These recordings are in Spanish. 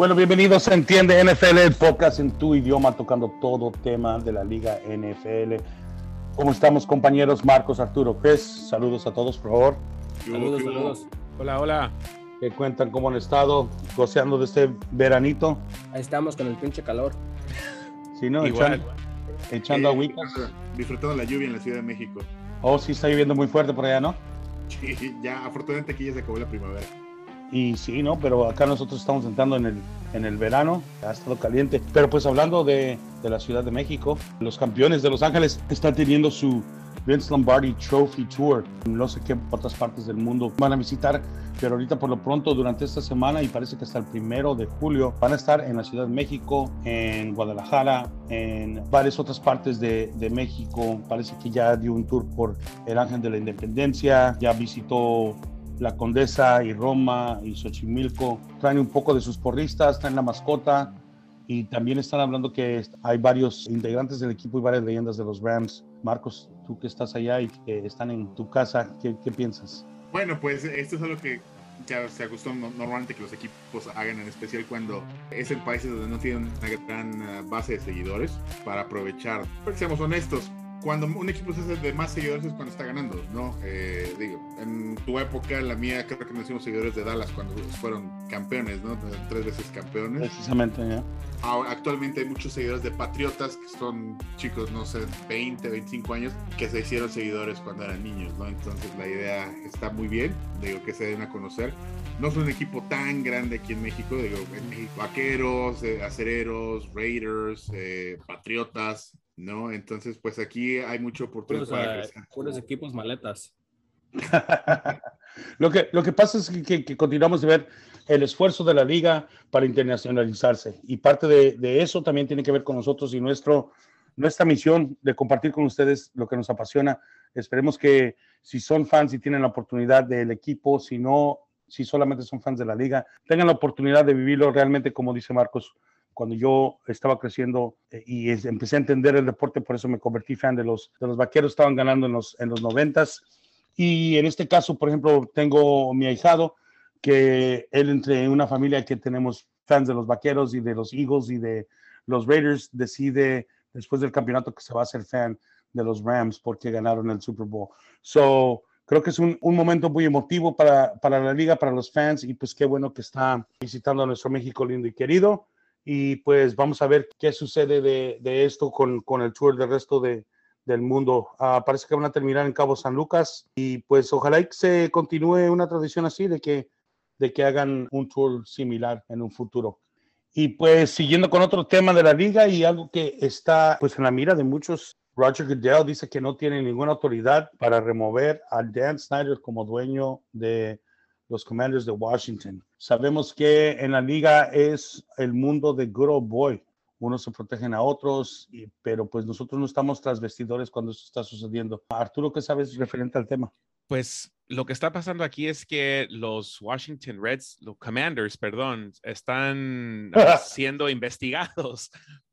Bueno, bienvenidos a Entiende NFL, el podcast en tu idioma, tocando todo tema de la liga NFL. ¿Cómo estamos, compañeros? Marcos, Arturo, Chris, saludos a todos, por favor. Saludos, saludos. Hola, hola. ¿Qué cuentan cómo han estado goceando de este veranito? Ahí estamos con el pinche calor. Sí, ¿no? Igual. Echando, echando Eh, agüitas. Disfrutando la lluvia en la Ciudad de México. Oh, sí, está lloviendo muy fuerte por allá, ¿no? Sí, ya, afortunadamente aquí ya se acabó la primavera. Y sí, ¿no? Pero acá nosotros estamos entrando en el, en el verano, ha estado caliente. Pero pues hablando de, de la Ciudad de México, los campeones de Los Ángeles están teniendo su Vince Lombardi Trophy Tour. No sé qué otras partes del mundo van a visitar, pero ahorita por lo pronto durante esta semana y parece que hasta el primero de julio van a estar en la Ciudad de México, en Guadalajara, en varias otras partes de, de México. Parece que ya dio un tour por el Ángel de la Independencia, ya visitó la Condesa y Roma y Xochimilco. Traen un poco de sus porristas, traen la mascota y también están hablando que hay varios integrantes del equipo y varias leyendas de los Rams. Marcos, tú que estás allá y que están en tu casa, ¿qué, piensas? Bueno, pues esto es algo que ya se acostó no- normalmente que los equipos hagan, en especial cuando es en países donde no tienen una gran eh, base de seguidores para aprovechar. Porque seamos honestos, cuando un equipo se hace de más seguidores es cuando está ganando, ¿no? Eh, digo, en tu época, la mía, creo que nos hicimos seguidores de Dallas cuando fueron campeones, ¿no? Tres veces campeones. Precisamente, ¿ya? Ahora, actualmente hay muchos seguidores de Patriotas que son chicos, no sé, 20, 25 años, que se hicieron seguidores cuando eran niños, ¿no? Entonces la idea está muy bien, digo, que se den a conocer. No es un equipo tan grande aquí en México, digo, en México, vaqueros, eh, acereros, Raiders, eh, Patriotas, ¿no? Entonces, pues aquí hay mucha oportunidad Puros, para eh, crecer. puros equipos maletas. lo, que, lo que pasa es que, que- que continuamos de ver el esfuerzo de la liga para internacionalizarse y parte de, de eso también tiene que ver con nosotros y nuestro, nuestra misión de compartir con ustedes lo que nos apasiona. Esperemos que si son fans y tienen la oportunidad del equipo, si no, si solamente son fans de la liga, tengan la oportunidad de vivirlo realmente, como dice Marcos. Cuando yo estaba creciendo eh, y es- empecé a entender el deporte, por eso me convertí fan de los, de los vaqueros, estaban ganando en los, en los noventas. Y en este caso, por ejemplo, tengo mi ahijado, que él entre una familia que tenemos fans de los vaqueros y de los Eagles y de los Raiders, decide después del campeonato que se va a ser fan de los Rams porque ganaron el Super Bowl. So, creo que es un, un momento muy emotivo para, para la liga, para los fans y pues qué bueno que está visitando a nuestro México lindo y querido. Y pues vamos a ver qué sucede de, de esto con, con el tour del resto de, del mundo. Ah, parece que van a terminar en Cabo San Lucas y pues ojalá que se continúe una tradición así de que, de que hagan un tour similar en un futuro. Y pues siguiendo con otro tema de la liga y algo que está pues en la mira de muchos, Roger Goodell dice que no tiene ninguna autoridad para remover a Dan Snyder como dueño de los Commanders de Washington. Sabemos que en la liga es el mundo de good old boy. Unos se protegen a otros, y- pero pues nosotros no estamos tras vestidores cuando esto está sucediendo. Arturo, ¿qué sabes referente al tema? Pues lo que está pasando aquí es que los Washington Reds, los Commanders, perdón, están siendo investigados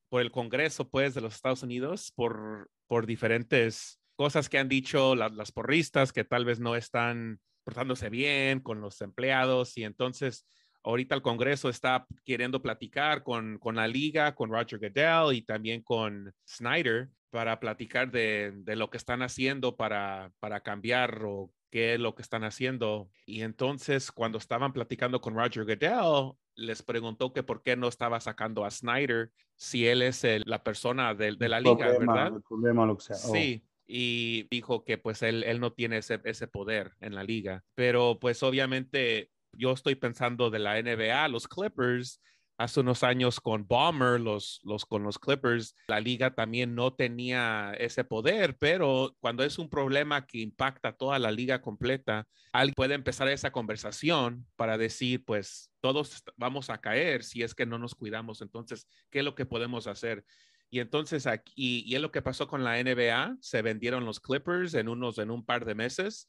por el Congreso, pues, de los Estados Unidos por, por diferentes cosas que han dicho la- las porristas que tal vez no están portándose bien con los empleados y entonces ahorita el Congreso está queriendo platicar con, con la liga, con Roger Goodell y también con Snyder para platicar de, de lo que están haciendo para, para cambiar o qué es lo que están haciendo. Y entonces cuando estaban platicando con Roger Goodell, les preguntó que por qué no estaba sacando a Snyder si él es el- la persona de, de la liga, Problema, ¿verdad? el problema, lo que sea. Oh. Sí, y dijo que pues él, él no tiene ese, ese poder en la liga, pero pues obviamente yo estoy pensando de la NBA, los Clippers, hace unos años con Bomber, los, los, con los Clippers, la liga también no tenía ese poder, pero cuando es un problema que impacta toda la liga completa, alguien puede empezar esa conversación para decir, pues todos vamos a caer si es que no nos cuidamos, entonces, ¿qué es lo que podemos hacer? Y entonces aquí, y es lo que pasó con la NBA, se vendieron los Clippers en unos, en un par de meses.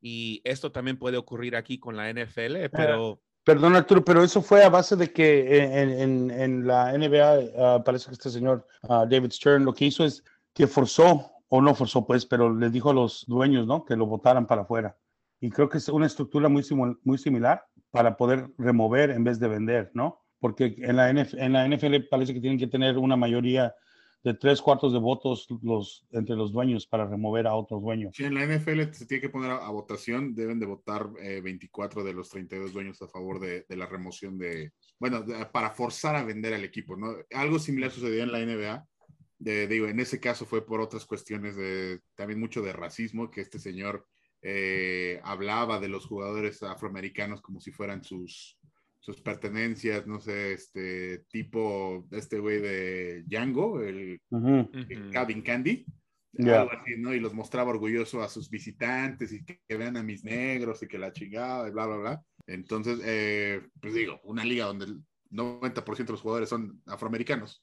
Y esto también puede ocurrir aquí con la NFL, pero Perdón, Arturo, pero eso fue a base de que en, en- en la NBA, ah, parece que este señor ah, David Stern lo que hizo es que forzó, o no forzó pues, pero le dijo a los dueños, ¿no? Que lo votaran para afuera. Y creo que es una estructura muy, muy similar para poder remover en vez de vender, ¿no? Porque en la, NF en la NFL parece que tienen que tener una mayoría de tres cuartos de votos los, entre los dueños para remover a otros dueños. Sí, en la NFL se tiene que poner a, votación, deben de votar eh, 24 de los 32 dueños a favor de, la remoción de, bueno, para forzar a vender al equipo, ¿no? Algo similar sucedió en la NBA. De, digo, en ese caso fue por otras cuestiones de también mucho de racismo, que este señor eh, hablaba de los jugadores afroamericanos como si fueran sus, sus pertenencias, no sé, este tipo, este güey de Django, el Uh -huh. Ujú. Calvin Candy, Ya. algo así, ¿no? Y los mostraba orgulloso a sus visitantes y que, que vean a mis negros y que la chingada y bla, bla, bla. Entonces, eh, pues digo, una liga donde el 90% de los jugadores son afroamericanos,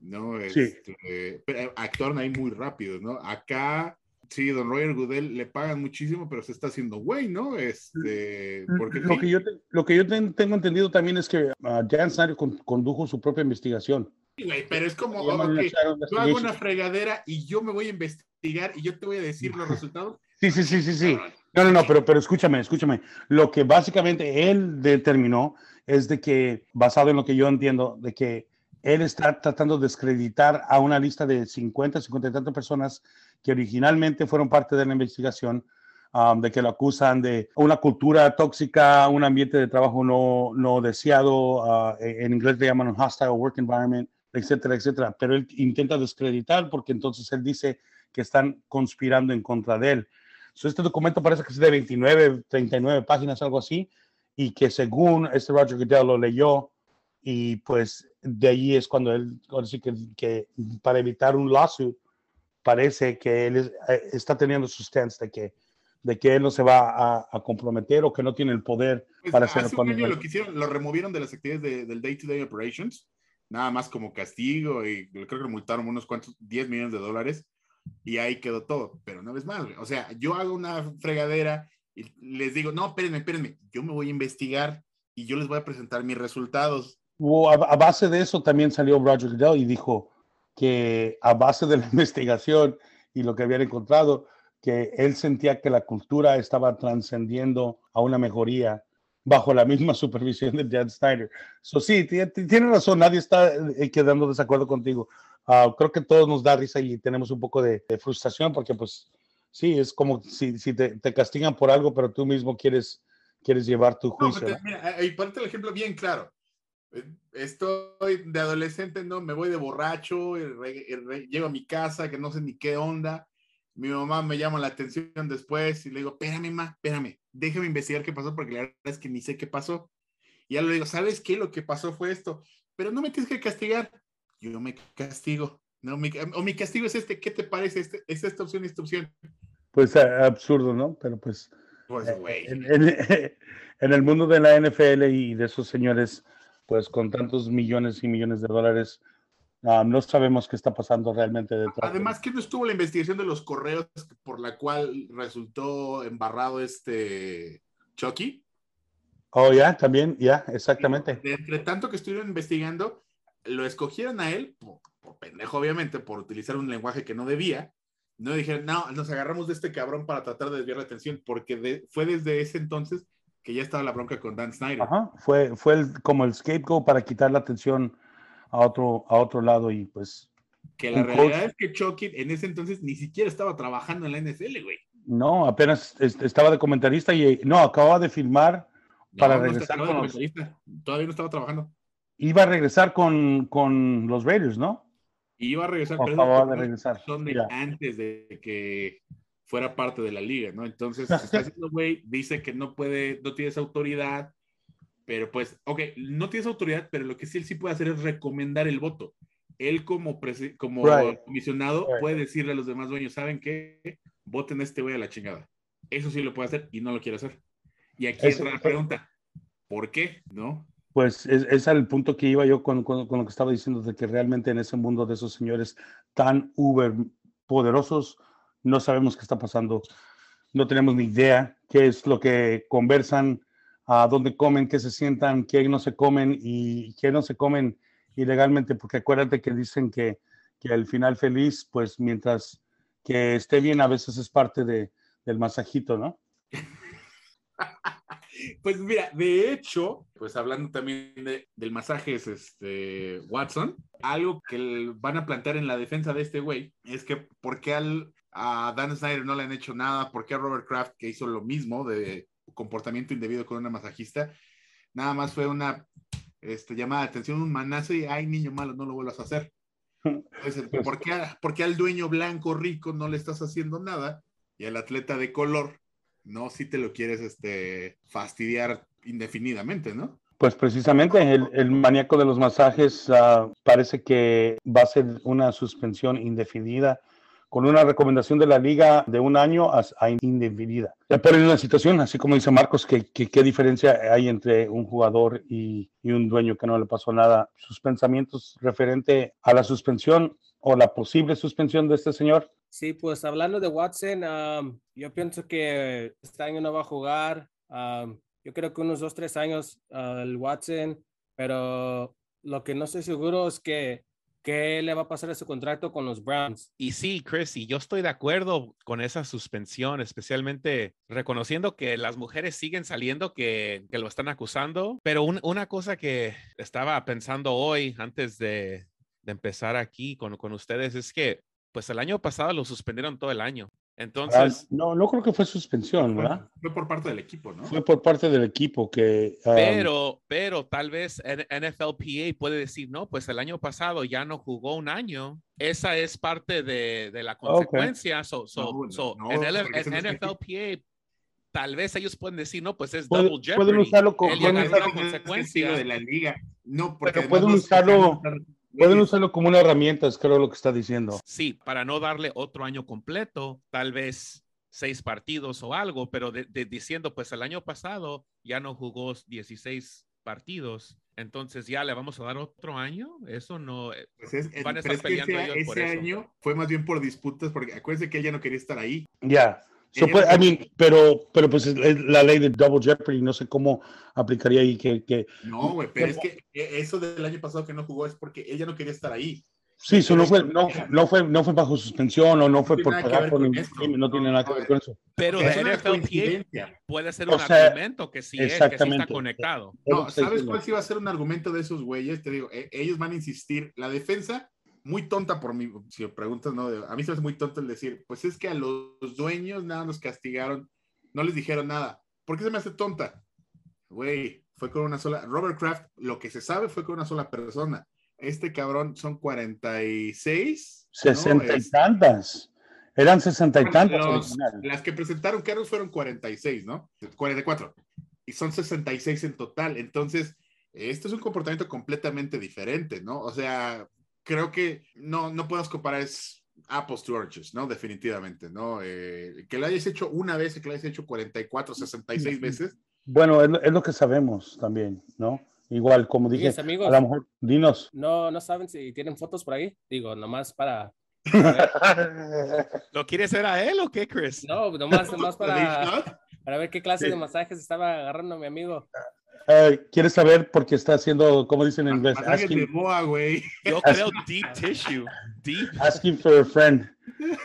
¿no? Sí. Este, pero actuaron ahí muy rápido, ¿no? Acá, sí, don Roger Goodell le pagan muchísimo, pero se está haciendo güey, ¿no? Este, porque Lo sí, que yo, te- lo que yo ten- tengo entendido también es que ah, Dan Snyder con- condujo su propia investigación. güey, pero es como, yo hago una fregadera y yo me voy a investigar y yo te voy a decir los resultados. Sí, sí, sí, sí, sí. No, no, no, pero, pero escúchame, escúchame. Lo que básicamente él determinó es de que, basado en lo que yo entiendo, de que él está tratando de descreditar a una lista de 50, 50 y tantas personas que originalmente fueron parte de la investigación, um, de que lo acusan de una cultura tóxica, un ambiente de trabajo no, no deseado, uh, en inglés le llaman un hostile work environment, etcétera, etcétera. Pero él intenta descreditar porque entonces él dice que están conspirando en contra de él. So, este documento parece que es de 29, 39 páginas, algo así, y que según este Roger Goodell lo leyó, y pues de ahí es cuando él, que, que para evitar un lawsuit, parece que él es- eh, está teniendo su stance de que, de que él no se va a, a comprometer o que no tiene el poder Pues, para hacer hace un año lo que hicieron, lo removieron de las actividades de- del day-to-day operations, nada más como castigo y creo que lo multaron unos cuantos, 10 millones de dólares y ahí quedó todo. Pero una vez más, o sea, yo hago una fregadera y les digo, no, espérenme, espérenme, yo me voy a investigar y yo les voy a presentar mis resultados. A, base de eso también salió Roger Goodell y dijo que a base de la investigación y lo que habían encontrado, que él sentía que la cultura estaba trascendiendo a una mejoría bajo la misma supervisión de Dan Snyder. So, sí, ti- ti- tiene razón, nadie está eh, quedando desacuerdo contigo. Ah, creo que todos nos da risa y tenemos un poco de, de frustración porque pues sí, es como si, si te, te castigan por algo, pero tú mismo quieres, quieres llevar tu No, juicio. ¿no? mira, ahí ponte el ejemplo bien claro. Estoy de adolescente, ¿no? Me voy de borracho, y re- y re- llego a mi casa, que no sé ni qué onda. Mi mamá me llama la atención después y le digo, espérame, ma, espérame, déjame investigar qué pasó porque la verdad es que ni sé qué pasó. Y ya le digo, ¿sabes qué? Lo que pasó fue esto, pero no me tienes que castigar. Yo me castigo. No, mi- o mi castigo es este, ¿qué te parece? Este, es esta opción esta opción. Pues absurdo, ¿no? Pero pues... Pues, güey. en, en- en el mundo de la NFL y de esos señores, pues con tantos millones y millones de dólares, no sabemos qué está pasando realmente detrás. de- Además, no estuvo la investigación de los correos por la cual resultó embarrado este Chucky? Oh, ya, también, ya, exactamente. De entre tanto que estuvieron investigando, lo escogieron a él, por, por pendejo obviamente, por utilizar un lenguaje que no debía. No dijeron, no, nos agarramos de este cabrón para tratar de desviar la atención, porque de- fue desde ese entonces que ya estaba la bronca con Dan Snyder. Ajá, fue, fue el- como el scapegoat para quitar la atención a otro, a otro lado y pues Que la realidad coach- es que Chucky en ese entonces ni siquiera estaba trabajando en la NFL, güey. no, apenas est- estaba de comentarista y no, acababa de filmar, No, Para no regresar con los-. Todavía no estaba trabajando. iba a regresar con, con los Raiders, ¿no? Y iba a regresar, acababa esos de regresar. son de antes de que fuera parte de la liga, ¿no? Entonces, se está haciendo güey, dice que no puede, no tienes autoridad, pero pues, ok, no tienes autoridad, pero lo que sí él sí puede hacer es recomendar el voto. Él como, como Right. comisionado Right. puede decirle a los demás dueños, ¿saben qué? Voten a este güey a la chingada. Eso sí lo puede hacer y no lo quiere hacer. Y aquí Eso- entra la pregunta, ¿por qué? ¿No? Pues es, es al punto que iba yo con, con- con lo que estaba diciendo, de que realmente en ese mundo de esos señores tan uber poderosos, no sabemos qué está pasando, no tenemos ni idea qué es lo que conversan, a dónde comen, qué se sientan, qué no se comen y qué no se comen ilegalmente, porque acuérdate que dicen que, que el final feliz, pues mientras que esté bien, a veces es parte de, del masajito, ¿no? Pues mira, de hecho, pues hablando también de, del masaje es este, Watson, algo que van a plantear en la defensa de este güey es que ¿por qué al, a Dan Snyder no le han hecho nada? ¿Por qué a Robert Kraft, que hizo lo mismo de comportamiento indebido con una masajista, nada más fue una este, llamada de atención, un manazo y, ay, niño malo, no lo vuelvas a hacer? Entonces, ¿por qué, ¿por qué al dueño blanco rico no le estás haciendo nada? Y al atleta de color no si te lo quieres este, fastidiar indefinidamente, ¿no? Pues precisamente el, el maníaco de los masajes uh, parece que va a ser una suspensión indefinida con una recomendación de la liga de un año a, a indefinida. Ya por una situación, así como dice Marcos, que, qué diferencia hay entre un jugador y, y, un dueño que no le pasó nada. Sus pensamientos referente a la suspensión o la posible suspensión de este señor. Sí, pues hablando de Watson, um, yo pienso que este año no va a jugar. Um, yo creo que unos dos, tres años uh, el Watson, pero lo que no estoy seguro es que qué le va a pasar a su contrato con los Browns. Y sí, Chris, y yo estoy de acuerdo con esa suspensión, especialmente reconociendo que las mujeres siguen saliendo que, que lo están acusando, pero un, una cosa que estaba pensando hoy antes de, de empezar aquí con, con ustedes es que pues el año pasado lo suspendieron todo el año. Entonces. Ah, no, no creo que fue suspensión, ¿verdad? Fue por parte del equipo, ¿no? Fue por parte del equipo que. Um... Pero, pero tal vez NFLPA puede decir, no, pues el año pasado ya no jugó un año. Esa es parte de, de la consecuencia. Okay. So, so, no, so no, en, el, en NFLPA tal vez ellos pueden decir, no, pues es double jeopardy. Pueden usarlo como una consecuencia de la liga. No, porque pero pueden usarlo. Pueden usarlo como una herramienta, es creo lo que está diciendo. Sí, para no darle otro año completo, tal vez seis partidos o algo, pero de, de, diciendo, pues el año pasado ya no jugó 16 partidos, entonces ya le vamos a dar otro año. Eso no. Pues es, van a estar peleando ese, ellos por ese eso. año fue más bien por disputas, porque acuérdense que ella no quería estar ahí. Ya. So, pues, I mean, pero, pero pues es la ley de double jeopardy, no sé cómo aplicaría ahí que... que no, güey, pero es que eso del año pasado que no jugó es porque ella no quería estar ahí. Sí, eso no fue, no, no, fue, no fue bajo suspensión o no fue por pagar por ningún crimen, no tiene nada que ver con eso. Pero de NFLPA puede ser un o sea, argumento que sí, es, que sí está conectado. No, ¿sabes cuál sí va a ser un argumento de esos güeyes? Te digo, ellos van a insistir, la defensa muy tonta por mí, si me preguntas, ¿no? A mí se me hace muy tonto el decir, pues es que a los dueños nada nos castigaron, no les dijeron nada. ¿Por qué se me hace tonta? Güey, fue con una sola, Robert Kraft, lo que se sabe fue con una sola persona. Este cabrón son 46. 60 ¿no? y tantas. Eran 60 y tantas. Los, las que presentaron carros fueron 46, ¿no? 44. Y son 66 en total. Entonces, esto es un comportamiento completamente diferente, ¿no? O sea, creo que no, no podemos comparar es apples to oranges, ¿no? Definitivamente, ¿no? Eh, que lo hayas hecho una vez y que lo hayas hecho 44, 66 veces. Bueno, es, es lo que sabemos también, ¿no? Igual, como dije, amigos. a lo mejor, dinos. No, no saben si tienen fotos por ahí. Digo, nomás para. ¿Lo quieres hacer a él o qué, Chris? No, nomás, nomás para, para ver qué clase de masajes estaba agarrando mi amigo. Uh, ¿Quieres saber por qué está haciendo, como dicen en inglés? Asking, de boa, güey. Yo creo deep tissue. Deep. Asking for a friend.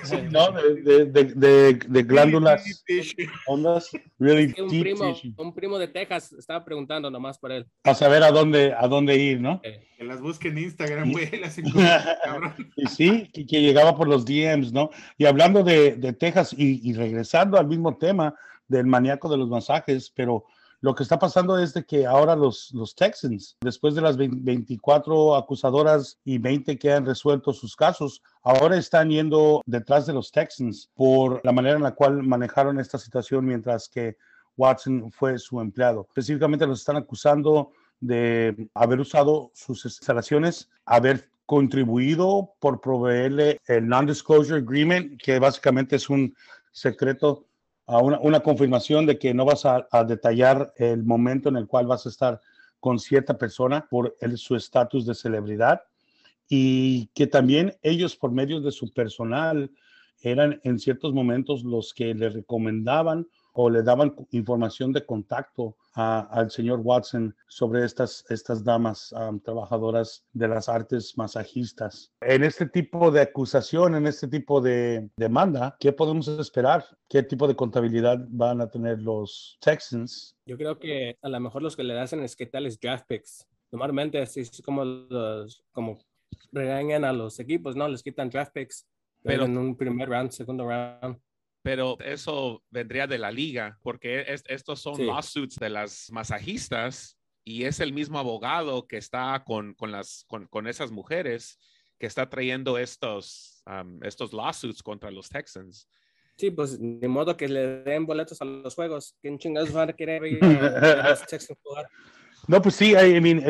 Sí, ¿No? De, de, de, de glándulas ondas. Really un, deep primo, tissue. un primo de Texas estaba preguntando nomás por él. A saber a dónde, a dónde ir, ¿no? Eh, Que las busquen en Instagram, güey. Y sí, que, que llegaba por los DMs, ¿no? Y hablando de, de Texas y, y regresando al mismo tema del maníaco de los masajes, pero lo que está pasando es de que ahora los, los Texans, después de las 20 24 acusadoras y 20 que han resuelto sus casos, ahora están yendo detrás de los Texans por la manera en la cual manejaron esta situación mientras que Watson fue su empleado. Específicamente los están acusando de haber usado sus instalaciones, haber contribuido por proveerle el non-disclosure agreement, que básicamente es un secreto a una, confirmación de que no vas a, a, detallar el momento en el cual vas a estar con cierta persona por el, su estatus de celebridad y que también ellos por medio de su personal eran en ciertos momentos los que le recomendaban o le daban información de contacto al señor Watson sobre estas, estas damas trabajadoras de las artes masajistas. En este tipo de acusación, en este tipo de demanda, ¿qué podemos esperar? ¿Qué tipo de contabilidad van a tener los Texans? Yo creo que a lo mejor los que le hacen es que tales draft picks. Normalmente así es como los, como regañan a los equipos, ¿no? Les quitan draft picks. Pero en un primer round, segundo round pero eso vendría de la liga, porque estos son lawsuits de las masajistas y es el mismo abogado que está con, con las, con, con, esas mujeres que está trayendo estos, estos lawsuits contra los Texans. Sí, pues de modo que le den boletos a los juegos. ¿Quién chingados van a querer ver a los Texans jugar? No, pues sí, I mean,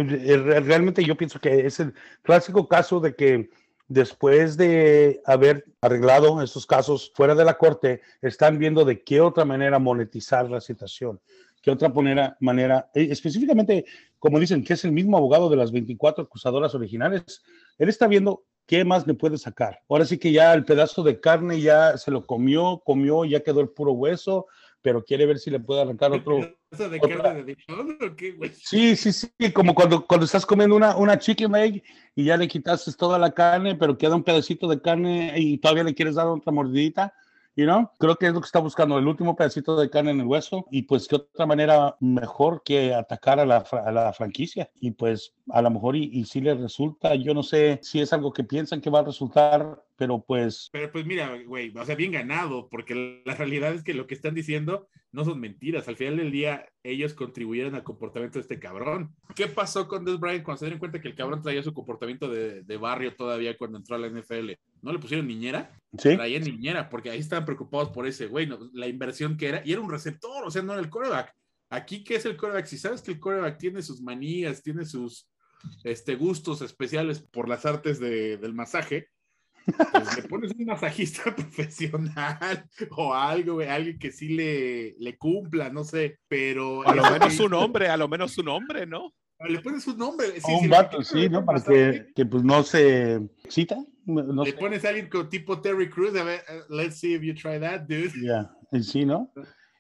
realmente yo pienso que es el clásico caso de que después de haber arreglado estos casos fuera de la corte, están viendo de qué otra manera monetizar la situación, qué otra manera, manera eh, específicamente, como dicen, que es el mismo abogado de las 24 acusadoras originales, él está viendo qué más le puede sacar. Ahora sí que ya el pedazo de carne ya se lo comió, comió, ya quedó el puro hueso, pero quiere ver si le puede arrancar otro. De carne de o qué, güey? Sí, sí, sí, como cuando, cuando estás comiendo una, una chicken leg y ya le quitaste toda la carne, pero queda un pedacito de carne y todavía le quieres dar otra mordidita. You know? Creo que es lo que está buscando, el último pedacito de carne en el hueso. Y pues, ¿qué otra manera mejor que atacar a la, a la franquicia? Y pues, a lo mejor, y, y si le resulta, yo no sé si es algo que piensan que va a resultar pero pues... Pero pues mira, güey, o sea, bien ganado, porque la realidad es que lo que están diciendo no son mentiras. Al final del día, ellos contribuyeron al comportamiento de este cabrón. ¿Qué pasó con Des Bryant cuando se dieron cuenta que el cabrón traía su comportamiento de, de barrio todavía cuando entró a la NFL? ¿No le pusieron niñera? Sí. Traía niñera, porque ahí estaban preocupados por ese güey, la inversión que era, y era un receptor, o sea, no era el coreback. Aquí, ¿qué es el coreback? Si sabes que el coreback tiene sus manías, tiene sus este, gustos especiales por las artes de, del masaje, pues le pones un masajista profesional o algo, güey, alguien que sí le, le cumpla, no sé, pero... A lo menos su nombre, a lo menos su nombre, ¿no? Le pones un nombre. Sí, un vato, sí, ¿no? Para que, que, pues no se cita. No le pones a alguien con tipo Terry Cruz, a ver, uh, let's see if you try that, dude. Ya, yeah. sí, ¿no?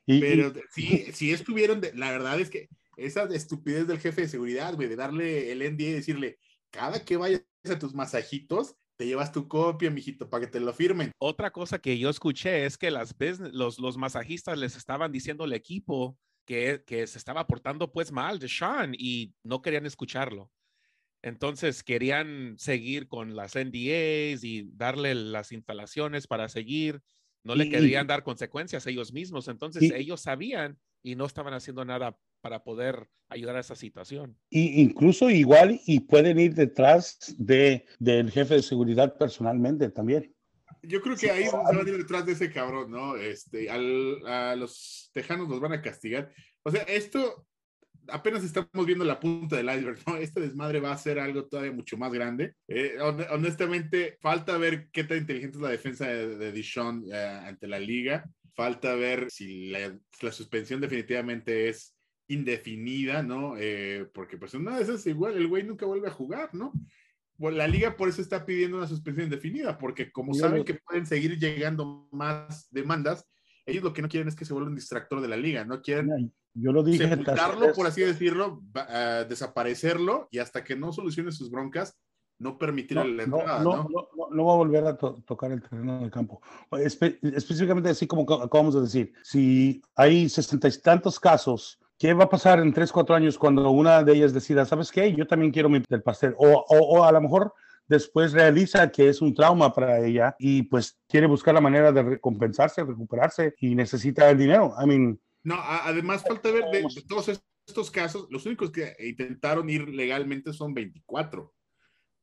Y, pero sí, sí estuvieron, de, la verdad es que esa estupidez del jefe de seguridad, güey, de darle el NDA y decirle, cada que vayas a tus masajitos, te llevas tu copia, mijito, para que te lo firmen. Otra cosa que yo escuché es que las los, los masajistas les estaban diciendo al equipo que, que se estaba portando pues mal de Sean y no querían escucharlo. Entonces querían seguir con las NDAs y darle las instalaciones para seguir. No le querían dar consecuencias a ellos mismos. Entonces ellos sabían y no estaban haciendo nada para poder ayudar a esa situación. Y incluso igual y pueden ir detrás de, del jefe de seguridad personalmente también. Yo creo que ahí se van a ir detrás de ese cabrón, ¿no? Este, al, a los tejanos los van a castigar. O sea, esto apenas estamos viendo la punta del iceberg, ¿no? Este desmadre va a ser algo todavía mucho más grande. Eh, honestamente, falta ver qué tan inteligente es la defensa de, de Dishon eh, ante la liga. Falta ver si la, la suspensión definitivamente es indefinida, ¿no? Eh, porque pues una de esas igual el güey nunca vuelve a jugar, ¿no? Bueno, la liga por eso está pidiendo una suspensión indefinida, porque como saben que pueden seguir llegando más demandas, ellos lo que no quieren es que se vuelva un distractor de la liga, no quieren yo lo dije sepultarlo, por así decirlo, uh, desaparecerlo y hasta que no solucione sus broncas, no permitir no, la entrada, no, no, no, va a volver a to tocar el terreno del campo. Espe específicamente así como acabamos de decir, si hay sesenta y tantos casos ¿Qué va a pasar en tres, cuatro años cuando una de ellas decida, ¿sabes qué? Yo también quiero mi del pastel. O, o, o, a lo mejor después realiza que es un trauma para ella y pues quiere buscar la manera de recompensarse, recuperarse y necesita el dinero. I mean, no, además falta ver de, de todos estos casos, los únicos que intentaron ir legalmente son 24.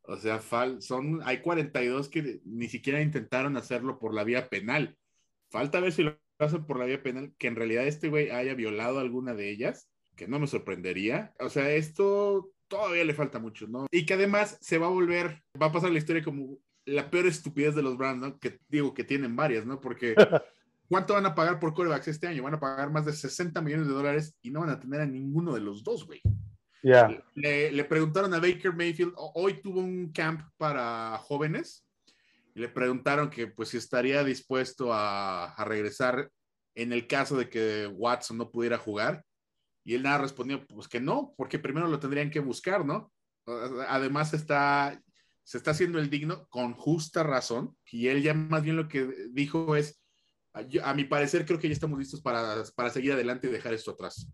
O sea, son, hay 42 que ni siquiera intentaron hacerlo por la vía penal. Falta ver si lo pasa por la vía penal, que en realidad este güey haya violado alguna de ellas, que no me sorprendería. O sea, esto todavía le falta mucho, ¿no? Y que además se va a volver, va a pasar la historia como la peor estupidez de los Browns, ¿no? Que digo que tienen varias, ¿no? Porque ¿cuánto van a pagar por corebacks este año? Van a pagar más de 60 millones de dólares y no van a tener a ninguno de los dos, güey. Yeah. Le, le, preguntaron a Baker Mayfield, hoy tuvo un camp para jóvenes le preguntaron que pues si estaría dispuesto a, a regresar en el caso de que Watson no pudiera jugar. Y él nada respondió, pues que no, porque primero lo tendrían que buscar, ¿no? Además está, se está haciendo el digno con justa razón. Y él ya más bien lo que dijo es, a, mi parecer creo que ya estamos listos para, para seguir adelante y dejar esto atrás.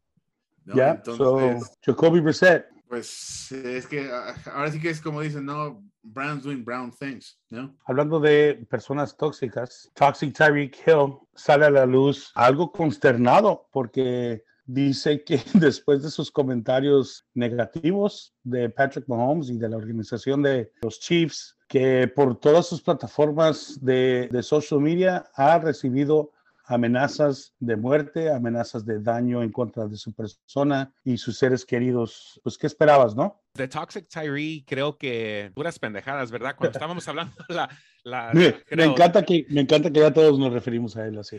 Ya, Entonces, Jacoby Brissett. Pues es que ah, ahora sí que es como dicen, ¿no? Brown's doing brown things, ¿no? Hablando de personas tóxicas, Toxic Tyreek Hill sale a la luz algo consternado porque dice que después de sus comentarios negativos de Patrick Mahomes y de la organización de los Chiefs, que por todas sus plataformas de, de social media ha recibido amenazas de muerte, amenazas de daño en contra de su persona y sus seres queridos. Pues, ¿qué esperabas, no? De Toxic Tyree, creo que puras pendejadas, ¿verdad? Cuando estábamos hablando la... la me, encanta que, me encanta que ya todos nos referimos a él así.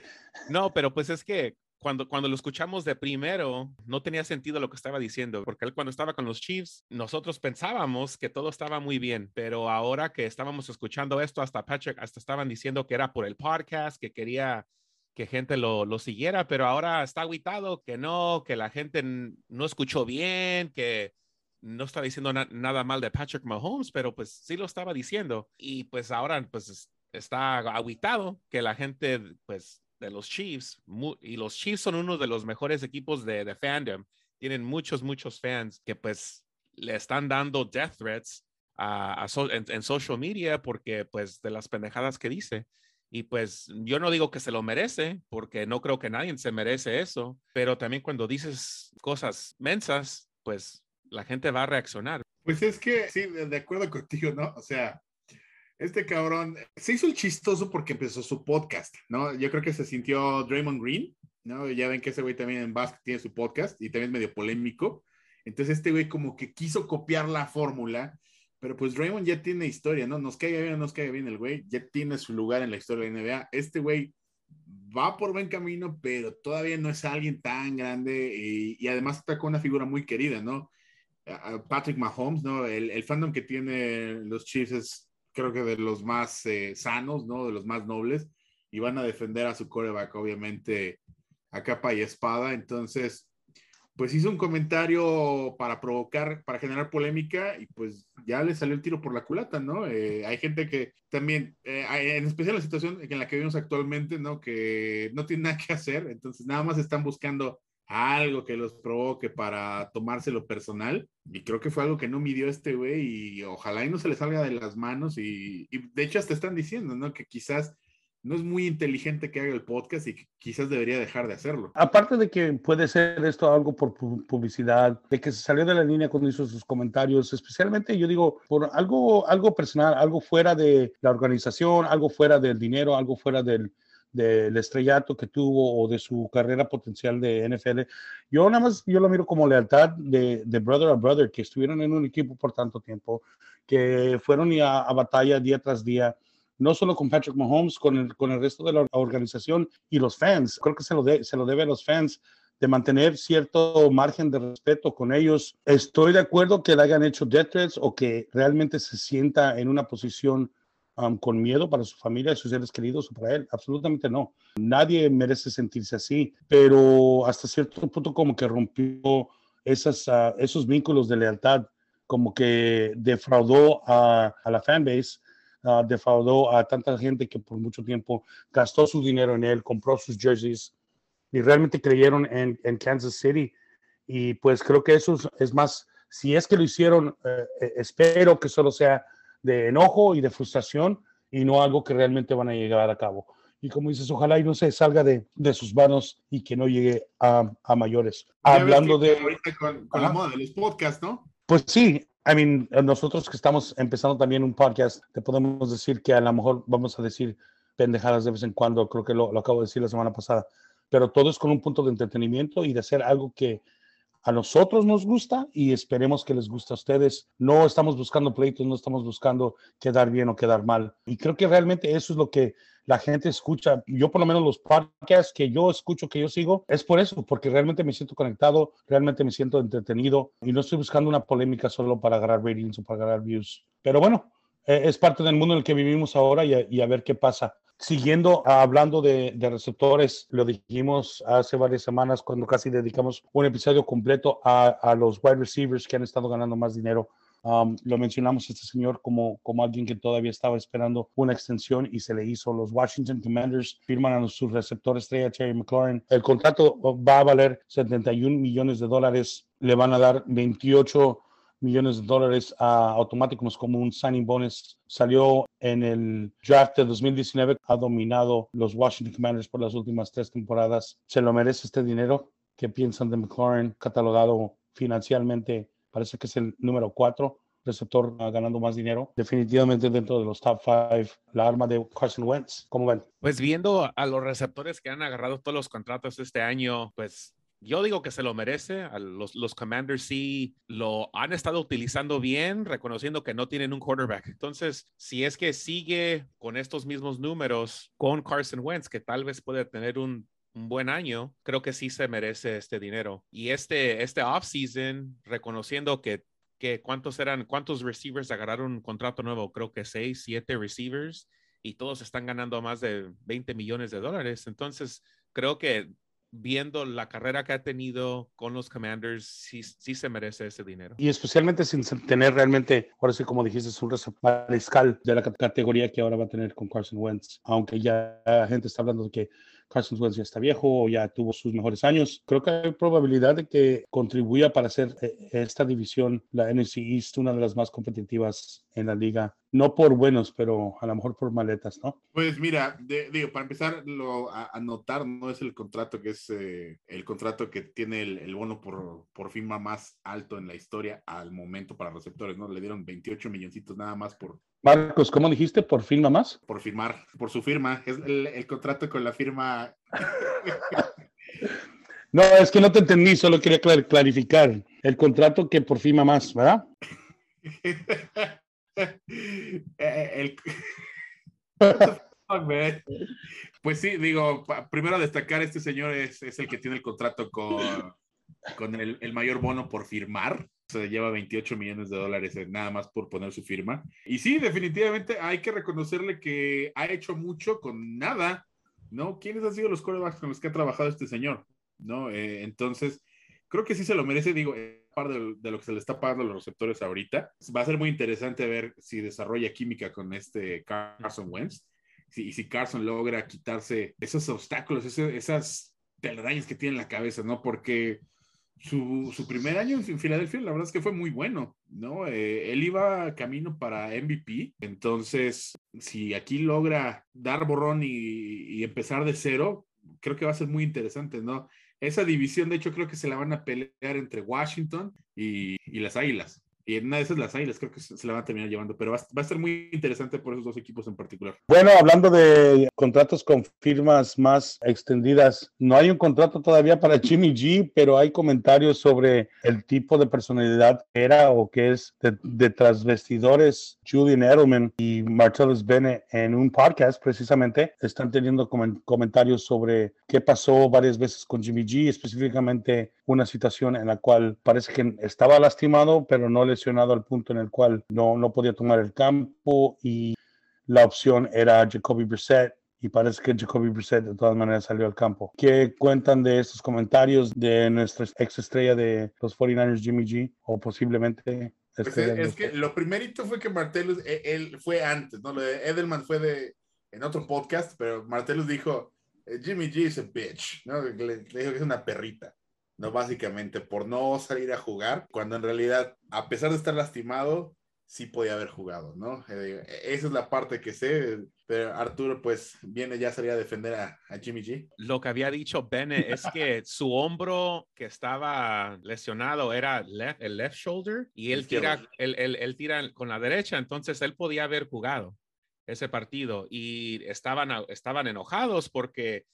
No, pero pues es que cuando, cuando lo escuchamos de primero, no tenía sentido lo que estaba diciendo, porque él cuando estaba con los Chiefs, nosotros pensábamos que todo estaba muy bien, pero ahora que estábamos escuchando esto, hasta Patrick, hasta estaban diciendo que era por el podcast, que quería que gente lo, lo siguiera, pero ahora está aguitado, que no, que la gente no escuchó bien, que no está diciendo nada mal de Patrick Mahomes, pero pues sí lo estaba diciendo. Y pues ahora pues está aguitado que la gente pues de los Chiefs, y los Chiefs son uno de los mejores equipos de, de fandom, tienen muchos, muchos fans que pues le están dando death threats en, en, social media porque pues de las pendejadas que dice. Y pues yo no digo que se lo merece, porque no creo que nadie se merece eso, pero también cuando dices cosas mensas, pues la gente va a reaccionar. Pues es que sí, de acuerdo contigo, ¿no? O sea, este cabrón se hizo el chistoso porque empezó su podcast, ¿no? Yo creo que se sintió Draymond Green, ¿no? Ya ven que ese güey también en Basque tiene su podcast y también medio polémico. Entonces este güey como que quiso copiar la fórmula pero pues Raymond ya tiene historia, ¿no? Nos caiga bien o nos caiga bien el güey, ya tiene su lugar en la historia de la NBA. Este güey va por buen camino, pero todavía no es alguien tan grande y, además está con una figura muy querida, ¿no? Patrick Mahomes, ¿no? El, fandom que tiene los Chiefs es creo que de los más eh, sanos, ¿no? De los más nobles y van a defender a su coreback, obviamente, a capa y espada. Entonces, pues hizo un comentario para provocar, para generar polémica y pues ya le salió el tiro por la culata, ¿no? Eh, hay gente que también, eh, en especial la situación en la que vivimos actualmente, ¿no? Que no tiene nada que hacer, entonces nada más están buscando algo que los provoque para tomárselo personal y creo que fue algo que no midió este güey y ojalá y no se le salga de las manos y, y de hecho hasta están diciendo, ¿no? Que quizás no es muy inteligente que haga el podcast y quizás debería dejar de hacerlo. Aparte de que puede ser esto algo por publicidad, de que se salió de la línea cuando hizo sus comentarios, especialmente yo digo, por algo, algo personal, algo fuera de la organización, algo fuera del dinero, algo fuera del, del estrellato que tuvo o de su carrera potencial de NFL. Yo nada más, yo lo miro como lealtad de, brother a brother, que estuvieron en un equipo por tanto tiempo, que fueron a batalla día tras día no solo con Patrick Mahomes, con el, con el resto de la organización y los fans. Creo que se lo, se lo debe a los fans de mantener cierto margen de respeto con ellos. Estoy de acuerdo que le hayan hecho death threats o que realmente se sienta en una posición um, con miedo para su familia, sus seres queridos o para él. Absolutamente no. Nadie merece sentirse así, pero hasta cierto punto como que rompió esas, uh, esos vínculos de lealtad, como que defraudó a, a la fanbase uh, defraudó a tanta gente que por mucho tiempo gastó su dinero en él, compró sus jerseys y realmente creyeron en, en Kansas City. Y pues creo que eso es, más, si es que lo hicieron, eh, eh, espero que solo sea de enojo y de frustración y no algo que realmente van a llegar a cabo. Y como dices, ojalá y no se salga de, de sus manos y que no llegue a, a mayores. Hablando de... Con, con la moda de los podcasts, ¿no? Pues sí, I mean, nosotros que estamos empezando también un podcast, te podemos decir que a lo mejor vamos a decir pendejadas de vez en cuando, creo que lo, lo, acabo de decir la semana pasada, pero todo es con un punto de entretenimiento y de hacer algo que a nosotros nos gusta y esperemos que les guste a ustedes. No estamos buscando pleitos, no estamos buscando quedar bien o quedar mal. Y creo que realmente eso es lo que la gente escucha. Yo por lo menos los podcasts que yo escucho, que yo sigo, es por eso, porque realmente me siento conectado, realmente me siento entretenido y no estoy buscando una polémica solo para agarrar ratings o para agarrar views. Pero bueno, eh, es parte del mundo en el que vivimos ahora y a, ver qué pasa Siguiendo hablando de, receptores, lo dijimos hace varias semanas cuando casi dedicamos un episodio completo a los wide receivers que han estado ganando más dinero. Lo mencionamos este señor como, como alguien que todavía estaba esperando una extensión y se le hizo. Los Washington Commanders firman a sus receptores estrella Terry McLaurin. El contrato va a valer 71 millones de dólares. Le van a dar 28 millones de dólares a automáticos como un signing bonus. Salió en el draft de 2019, ha dominado los Washington Commanders por las últimas tres temporadas. ¿Se lo merece este dinero? ¿Qué piensan de McLaurin? Catalogado financieramente, parece que es el número cuatro receptor ganando más dinero. Definitivamente dentro de los top five, la arma de Carson Wentz. ¿Cómo ven? Pues viendo a los receptores que han agarrado todos los contratos este año, pues yo digo que se lo merece. Los, los Commanders sí lo han estado utilizando bien, reconociendo que no tienen un quarterback. Entonces, si es que sigue con estos mismos números con Carson Wentz, que tal vez puede tener un, un buen año, creo que sí se merece este dinero. Y este, este offseason, reconociendo que, que cuántos eran, cuántos receivers agarraron un contrato nuevo, creo que seis, siete receivers, y todos están ganando más de 20 millones de dólares. Entonces, creo que viendo la carrera que ha tenido con los Commanders, sí, sí se merece ese dinero. Y especialmente sin tener realmente, ahora sí, como dijiste, es un mariscal de la categoría que ahora va a tener con Carson Wentz, aunque ya la gente está hablando de que Carson Wentz ya está viejo o ya tuvo sus mejores años. Creo que hay probabilidad de que contribuya para hacer eh, esta división, la NFC East, una de las más competitivas en la liga. No por buenos, pero a lo mejor por maletas, ¿no? Pues mira, digo, para empezar lo, a, notar, no es el contrato que es eh, el contrato que tiene el, bono por, por firma más alto en la historia al momento para receptores, ¿no? Le dieron 28 milloncitos nada más por, Marcos, ¿cómo dijiste? ¿Por firma más? Por firmar, por su firma. Es el, contrato con la firma. no, es que no te entendí, solo quería clarificar. El contrato que por firma más, ¿verdad? Eh, pues sí, digo, primero destacar, este señor es, el que tiene el contrato con, con el mayor bono por firmar se lleva 28 millones de dólares nada más por poner su firma. Y sí, definitivamente hay que reconocerle que ha hecho mucho con nada, ¿no? ¿Quiénes han sido los corebacks con los que ha trabajado este señor? ¿No? Eh, entonces, creo que sí se lo merece, digo, parte de, lo que se le está pagando a los receptores ahorita. Va a ser muy interesante ver si desarrolla química con este Carson Wentz. y si Carson logra quitarse esos obstáculos, esas telarañas que tiene en la cabeza, ¿no? Porque su, primer año en Filadelfia, la verdad es que fue muy bueno, ¿no? Eh, él iba camino para MVP, entonces si aquí logra dar borrón y, empezar de cero, creo que va a ser muy interesante, ¿no? Esa división, de hecho, creo que se la van a pelear entre Washington y las Águilas. Y en una de esas las Águilas creo que se la van a terminar llevando, pero va, va, a ser muy interesante por esos dos equipos en particular. Bueno, hablando de contratos con firmas más extendidas, no hay un contrato todavía para Jimmy G, pero hay comentarios sobre el tipo de personalidad que era o que es de, de tras vestidores. Julian Edelman y Marcellus Bennett en un podcast precisamente están teniendo comentarios sobre qué pasó varias veces con Jimmy G, específicamente una situación en la cual parece que estaba lastimado, pero no lesionado al punto en el cual no, no podía tomar el campo y la opción era Jacoby Brissett y parece que Jacoby Brissett de todas maneras salió al campo. ¿Qué cuentan de estos comentarios de nuestra ex estrella de los 49ers, Jimmy G, o posiblemente... Pues es, que lo primerito fue que Martellus, e, él, fue antes, ¿no? Lo de Edelman fue de, en otro podcast, pero Martellus dijo, eh, Jimmy G es a bitch, ¿no? Le, le dijo que es una perrita. ¿No? Básicamente por no salir a jugar, cuando en realidad, a pesar de estar lastimado, sí podía haber jugado, ¿no? Eh, esa es la parte que sé, pero Arturo pues viene ya a salir a defender a, Jimmy G. Lo que había dicho Bennett es que su hombro que estaba lesionado era el left shoulder y él tira, él, él, tira con la derecha, entonces él podía haber jugado ese partido y estaban, estaban enojados porque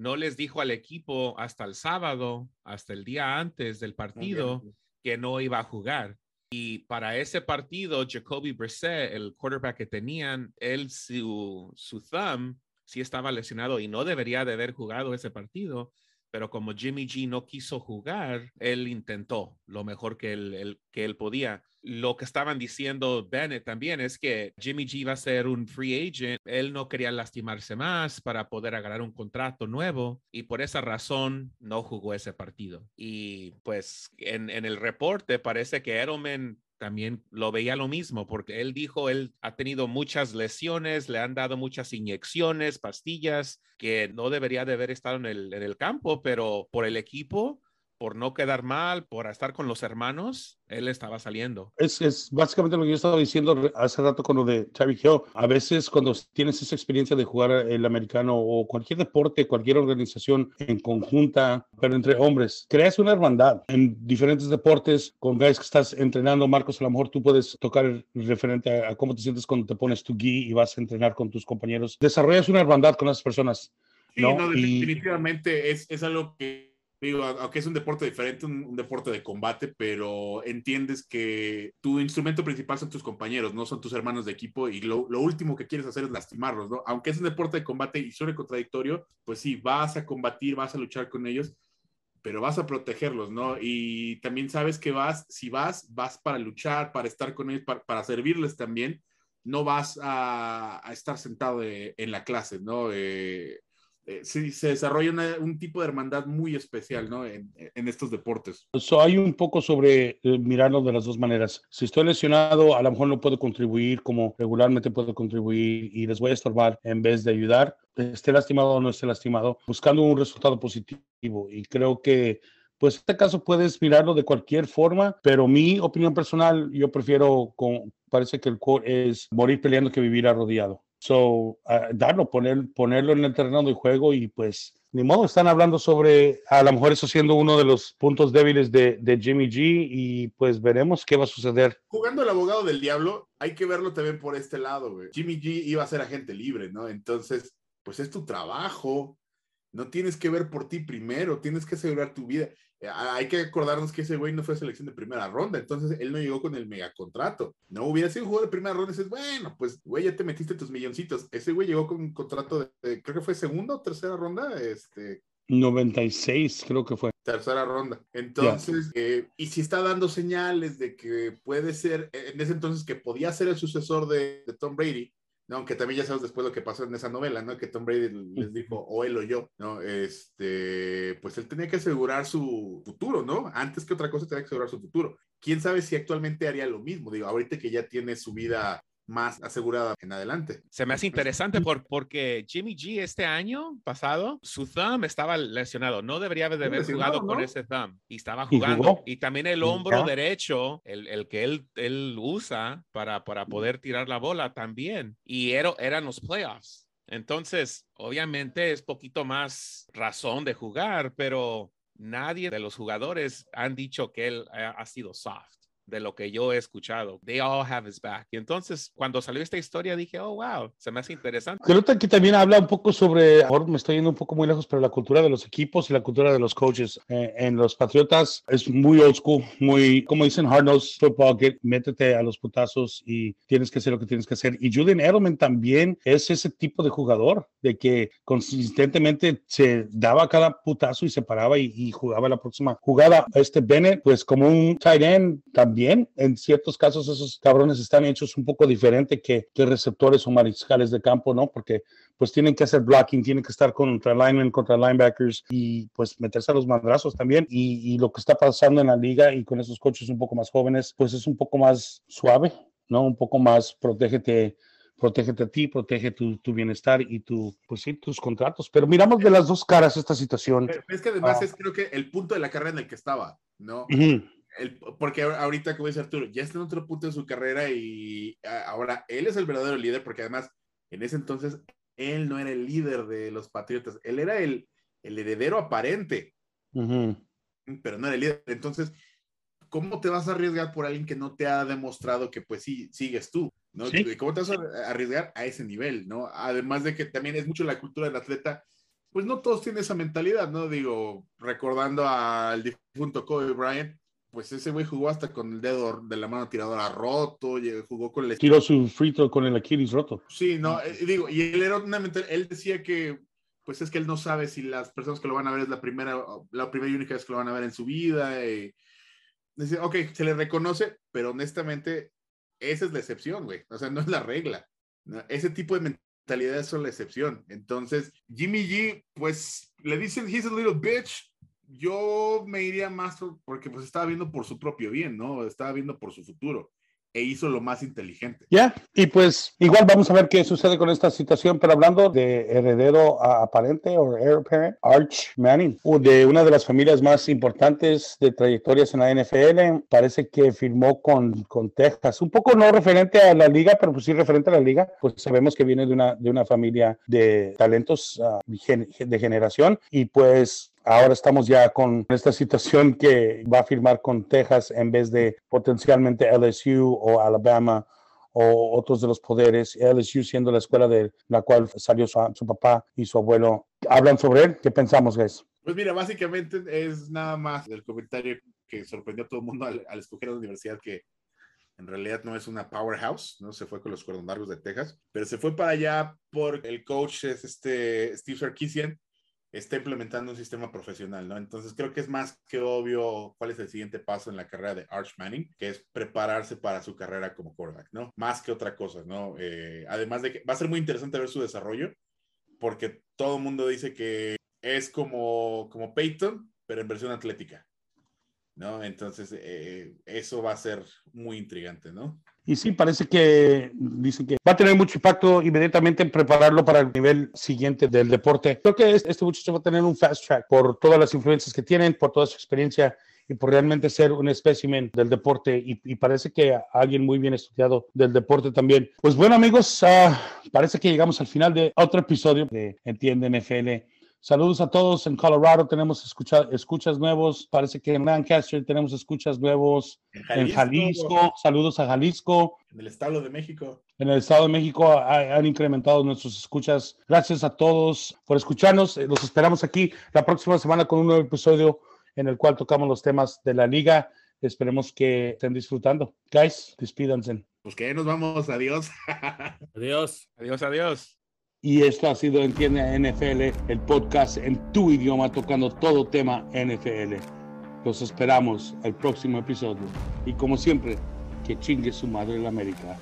no les dijo al equipo hasta el sábado, hasta el día antes del partido, que no iba a jugar. Y para ese partido, Jacoby Brissett, el quarterback que tenían, él, su, su thumb, sí estaba lesionado y no debería de haber jugado ese partido. pero como Jimmy G no quiso jugar, él intentó lo mejor que él, que él podía. Lo que estaban diciendo Bennett también es que Jimmy G va a ser un free agent. Él no quería lastimarse más para poder agarrar un contrato nuevo y por esa razón no jugó ese partido. Y pues en, el reporte parece que Edelman también lo veía lo mismo, porque él dijo, él ha tenido muchas lesiones, le han dado muchas inyecciones, pastillas, que no debería de haber estado en el campo, pero por el equipo por no quedar mal, por estar con los hermanos, él estaba saliendo. Es, es básicamente lo que yo estaba diciendo hace rato con lo de Xavi Hill. A veces cuando tienes esa experiencia de jugar el americano o cualquier deporte, cualquier organización en conjunta, pero entre hombres, creas una hermandad en diferentes deportes con guys que estás entrenando. Marcos, a lo mejor tú puedes tocar referente a, cómo te sientes cuando te pones tu gui y vas a entrenar con tus compañeros. Desarrollas una hermandad con esas personas. Sí, no, definitivamente es, es algo que digo, aunque es un deporte diferente, un, deporte de combate, pero entiendes que tu instrumento principal son tus compañeros, no son tus hermanos de equipo y lo, último que quieres hacer es lastimarlos, ¿no? Aunque es un deporte de combate y suene contradictorio, pues sí, vas a combatir, vas a luchar con ellos, pero vas a protegerlos, ¿no? Y también sabes que vas, si vas, vas para luchar, para estar con ellos, para, servirles también, no vas a, estar sentado eh, en la clase, ¿no? Eh, eh, se desarrolla un tipo de hermandad muy especial ¿no? en, estos deportes. So, hay un poco sobre eh, mirarlo de las dos maneras. Si estoy lesionado, a lo mejor no puedo contribuir como regularmente puedo contribuir y les voy a estorbar en vez de ayudar, esté lastimado o no esté lastimado, buscando un resultado positivo. Y creo que pues en este caso puedes mirarlo de cualquier forma, pero mi opinión personal, yo prefiero, con, parece que el core es morir peleando que vivir arrodillado. So, darlo, poner, ponerlo en el terreno de juego y pues ni modo, están hablando sobre a lo mejor eso siendo uno de los puntos débiles de, de, Jimmy G y pues veremos qué va a suceder. Jugando el abogado del diablo, hay que verlo también por este lado, güey. Jimmy G iba a ser agente libre, ¿no? Entonces, pues es tu trabajo. No tienes que ver por ti primero, tienes que asegurar tu vida. Eh, hay que acordarnos que ese güey no fue selección de primera ronda, entonces él no llegó con el megacontrato. No hubiera sido un jugador de primera ronda, y dices, bueno, pues güey, ya te metiste tus milloncitos. Ese güey llegó con un contrato de, creo que fue segunda o tercera ronda, este. 96, creo que fue. Tercera ronda. Entonces, eh, y si está dando señales de que puede ser, en ese entonces, que podía ser el sucesor de Tom Brady, aunque también ya sabes después lo que pasó en esa novela, ¿no? Que Tom Brady les dijo, o él o yo, ¿no? Este, pues él tenía que asegurar su futuro, ¿no? Antes que otra cosa tenía que asegurar su futuro. ¿Quién sabe si actualmente haría lo mismo? Digo, ahorita que ya tiene su vida más asegurada en adelante. Se me hace interesante por, porque Jimmy G este año pasado, su thumb estaba lesionado. No debería de haber jugado con ese thumb. Y estaba jugando. ¿Y, también el hombro derecho, el, el, que él, él usa para, para poder tirar la bola también. Y era, eran los playoffs. Entonces, obviamente es poquito más razón de jugar, pero nadie de los jugadores han dicho que él ha sido soft de lo que yo he escuchado. They all have his back. Y entonces, cuando salió esta historia, dije, oh, wow, se me hace interesante. Creo que también habla un poco sobre, ahora me estoy yendo un poco muy lejos, pero la cultura de los equipos y la cultura de los coaches. Eh, en los Patriotas es muy old school, muy, como dicen, hard nose football, get, métete a los putazos y tienes que hacer lo que tienes que hacer. Y Julian Edelman también es ese tipo de jugador, de que consistentemente se daba cada putazo y se paraba y, y jugaba la próxima jugada. Este Bennett, pues como un tight end, también en ciertos casos esos cabrones están hechos un poco diferente que, que receptores o mariscales de campo, ¿no? Porque pues tienen que hacer blocking, tienen que estar contra linemen, contra linebackers y pues meterse a los madrazos también. Y, y lo que está pasando en la liga y con esos coches un poco más jóvenes, pues es un poco más suave, ¿no? Un poco más protégete protégete a ti, protege tu, tu, bienestar y tu, pues sí, tus contratos. Pero miramos de las dos caras esta situación. es que además ah. es creo que el punto de la carrera en el que estaba, ¿no? Porque ahorita, como dice Arturo, ya está en otro punto de su carrera y ahora él es el verdadero líder, porque además en ese entonces él no era el líder de los Patriotas, él era el, el heredero aparente, pero no era el líder. Entonces, ¿cómo te vas a arriesgar por alguien que no te ha demostrado que pues sí, sigues tú? ¿no? ¿Cómo te vas a arriesgar a ese nivel? ¿no? Además de que también es mucho la cultura del atleta pues no todos tienen esa mentalidad, ¿no? Digo, recordando al difunto Kobe Bryant, pues ese güey jugó hasta con el dedo de la mano tiradora roto, jugó con el... Tiró su free con el Aquiles roto. Sí, no, eh, digo, y él era una mental, él decía que pues es que él no sabe si las personas que lo van a ver es la primera, la primera y única vez que lo van a ver en su vida. Y, dice, ok, se le reconoce, pero honestamente, esa es la excepción, güey. O sea, no es la regla. Ese tipo de mentalidades son la excepción. Entonces, Jimmy G, pues le dicen, he's a little bitch. Yo me iría más porque pues estaba viendo por su propio bien, ¿no? Estaba viendo por su futuro e hizo lo más inteligente. Ya, y pues igual vamos a ver qué sucede con esta situación, pero hablando de heredero aparente o heir apparent, Arch Manning, de una de las familias más importantes de trayectorias en la NFL, parece que firmó con, con Texas, un poco no referente a la liga, pero pues sí referente a la liga, pues sabemos que viene de una, de una familia de talentos uh, de generación y pues Ahora estamos ya con esta situación que va a firmar con Texas en vez de potencialmente LSU o Alabama o otros de los poderes, LSU siendo la escuela de la cual salió su, papá y su abuelo. ¿Hablan sobre él? ¿Qué pensamos, guys? Pues mira, básicamente es nada más el comentario que sorprendió a todo el mundo al, escoger la universidad que en realidad no es una powerhouse, ¿no? Se fue con los cuernos largos de Texas, pero se fue para allá por el coach es este Steve Sarkisian, está implementando un sistema profesional, ¿no? Entonces creo que es más que obvio cuál es el siguiente paso en la carrera de Arch Manning, que es prepararse para su carrera como quarterback, ¿no? Más que otra cosa, ¿no? Eh, además de que va a ser muy interesante ver su desarrollo, porque todo el mundo dice que es como, como Peyton, pero en versión atlética, ¿no? Entonces eh, eso va a ser muy intrigante, ¿no? Y sí, parece que dicen que va a tener mucho impacto inmediatamente en prepararlo para el nivel siguiente del deporte. Creo que este, muchacho va a tener un fast track por todas las influencias que tienen, por toda su experiencia y por realmente ser un espécimen del deporte y, parece que alguien muy bien estudiado del deporte también. Pues bueno amigos, uh, parece que llegamos al final de otro episodio de Entiende NFL. Saludos a todos en Colorado, tenemos escucha, escuchas nuevos, parece que en Lancaster tenemos escuchas nuevos, en Jalisco, saludos a Jalisco. En el Estado de México. En el Estado de México han incrementado nuestros escuchas. Gracias a todos por escucharnos, eh, los esperamos aquí la próxima semana con un nuevo episodio en el cual tocamos los temas de la liga. Esperemos que estén disfrutando. Guys, despídanse. Pues que nos vamos, adiós. adiós. Adiós, adiós. Y esto ha sido Entiende NFL, el podcast en tu idioma tocando todo tema NFL. Los esperamos el próximo episodio. Y como siempre, que chingue su madre la América.